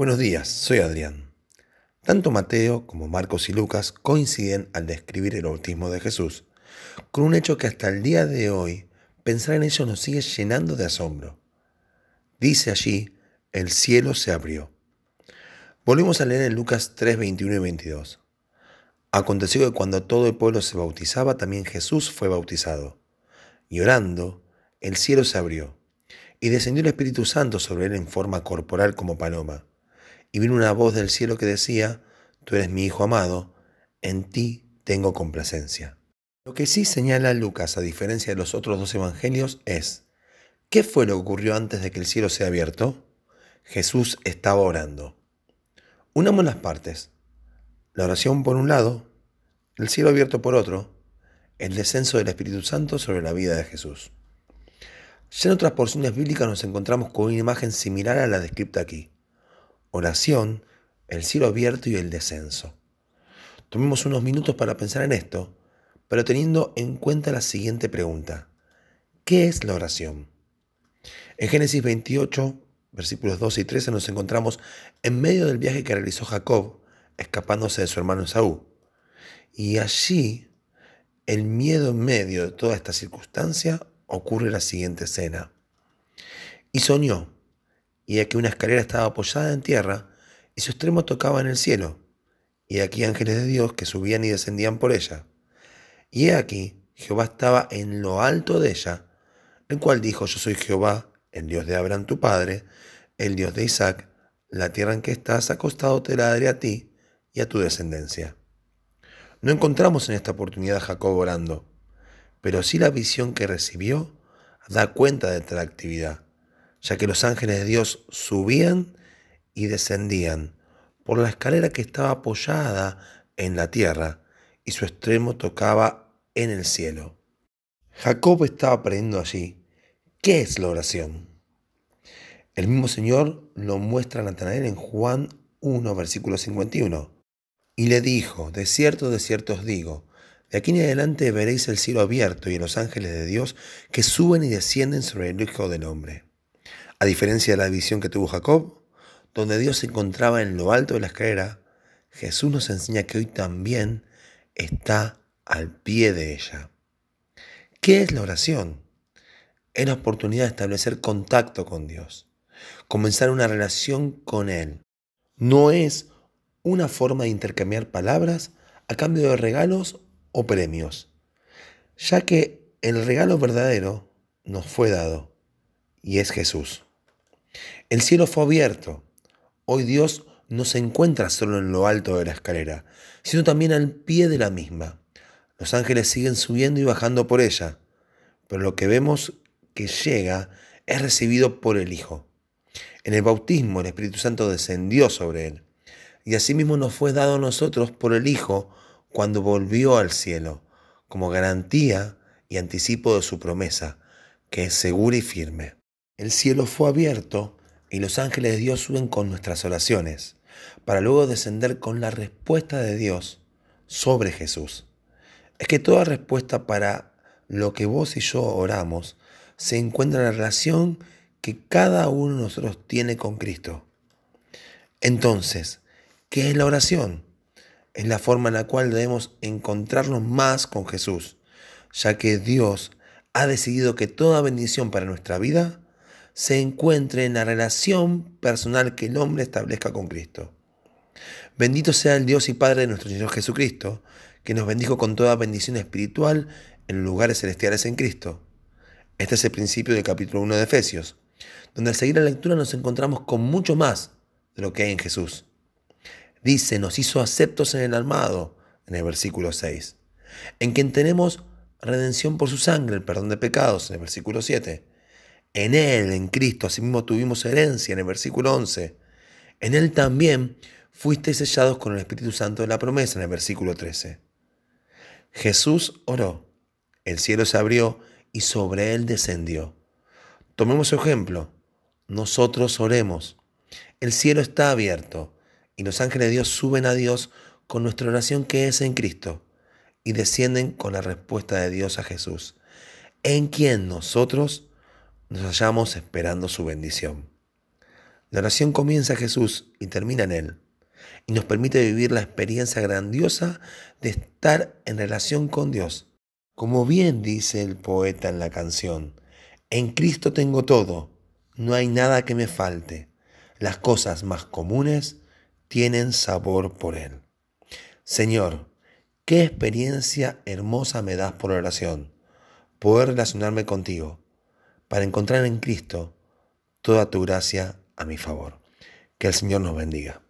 Buenos días, soy Adrián. Tanto Mateo como Marcos y Lucas coinciden al describir el bautismo de Jesús con un hecho que hasta el día de hoy pensar en ello nos sigue llenando de asombro. Dice allí, el cielo se abrió. Volvemos a leer en Lucas 3, 21 y 22. Aconteció que cuando todo el pueblo se bautizaba, también Jesús fue bautizado. Y orando, el cielo se abrió, y descendió el Espíritu Santo sobre él en forma corporal como paloma. Y vino una voz del cielo que decía, Tú eres mi Hijo amado, en ti tengo complacencia. Lo que sí señala Lucas, a diferencia de los otros dos evangelios, es, ¿qué fue lo que ocurrió antes de que el cielo sea abierto? Jesús estaba orando. Unamos las partes. La oración por un lado, el cielo abierto por otro, el descenso del Espíritu Santo sobre la vida de Jesús. Ya en otras porciones bíblicas nos encontramos con una imagen similar a la descrita aquí. Oración, el cielo abierto y el descenso. Tomemos unos minutos para pensar en esto, pero teniendo en cuenta la siguiente pregunta. ¿Qué es la oración? En Génesis 28, versículos 12 y 13 nos encontramos en medio del viaje que realizó Jacob, escapándose de su hermano Esaú. Y allí, el miedo en medio de toda esta circunstancia, ocurre la siguiente escena. Y soñó, y aquí una escalera estaba apoyada en tierra, y su extremo tocaba en el cielo, y aquí ángeles de Dios que subían y descendían por ella. Y he aquí, Jehová estaba en lo alto de ella, el cual dijo, yo soy Jehová, el Dios de Abraham tu padre, el Dios de Isaac, la tierra en que estás acostado te la daré a ti y a tu descendencia. No encontramos en esta oportunidad a Jacob orando, pero sí la visión que recibió da cuenta de tal actividad, ya que los ángeles de Dios subían y descendían por la escalera que estaba apoyada en la tierra y su extremo tocaba en el cielo. Jacob estaba aprendiendo allí qué es la oración. El mismo Señor lo muestra a Natanael en Juan 1, versículo 51. Y le dijo, de cierto, de cierto os digo, de aquí en adelante veréis el cielo abierto y los ángeles de Dios que suben y descienden sobre el Hijo del Hombre. A diferencia de la visión que tuvo Jacob, donde Dios se encontraba en lo alto de la escalera, Jesús nos enseña que hoy también está al pie de ella. ¿Qué es la oración? Es la oportunidad de establecer contacto con Dios, comenzar una relación con Él. No es una forma de intercambiar palabras a cambio de regalos o premios, ya que el regalo verdadero nos fue dado y es Jesús. El cielo fue abierto. Hoy Dios no se encuentra solo en lo alto de la escalera, sino también al pie de la misma. Los ángeles siguen subiendo y bajando por ella, pero lo que vemos que llega es recibido por el Hijo. En el bautismo el Espíritu Santo descendió sobre él, y asimismo nos fue dado a nosotros por el Hijo cuando volvió al cielo, como garantía y anticipo de su promesa, que es segura y firme. El cielo fue abierto y los ángeles de Dios suben con nuestras oraciones, para luego descender con la respuesta de Dios sobre Jesús. Es que toda respuesta para lo que vos y yo oramos se encuentra en la relación que cada uno de nosotros tiene con Cristo. Entonces, ¿qué es la oración? Es la forma en la cual debemos encontrarnos más con Jesús, ya que Dios ha decidido que toda bendición para nuestra vida se encuentre en la relación personal que el hombre establezca con Cristo. Bendito sea el Dios y Padre de nuestro Señor Jesucristo, que nos bendijo con toda bendición espiritual en lugares celestiales en Cristo. Este es el principio del capítulo 1 de Efesios, donde al seguir la lectura nos encontramos con mucho más de lo que hay en Jesús. Dice, nos hizo aceptos en el armado, en el versículo 6, en quien tenemos redención por su sangre, el perdón de pecados, en el versículo 7. En Él, en Cristo, asimismo tuvimos herencia, en el versículo 11. En Él también fuisteis sellados con el Espíritu Santo de la promesa, en el versículo 13. Jesús oró, el cielo se abrió y sobre Él descendió. Tomemos su ejemplo, nosotros oremos. El cielo está abierto y los ángeles de Dios suben a Dios con nuestra oración que es en Cristo y descienden con la respuesta de Dios a Jesús, en quien nosotros nos hallamos esperando su bendición. La oración comienza en Jesús y termina en Él. Y nos permite vivir la experiencia grandiosa de estar en relación con Dios. Como bien dice el poeta en la canción, en Cristo tengo todo, no hay nada que me falte. Las cosas más comunes tienen sabor por Él. Señor, qué experiencia hermosa me das por oración, poder relacionarme contigo, para encontrar en Cristo toda tu gracia a mi favor. Que el Señor nos bendiga.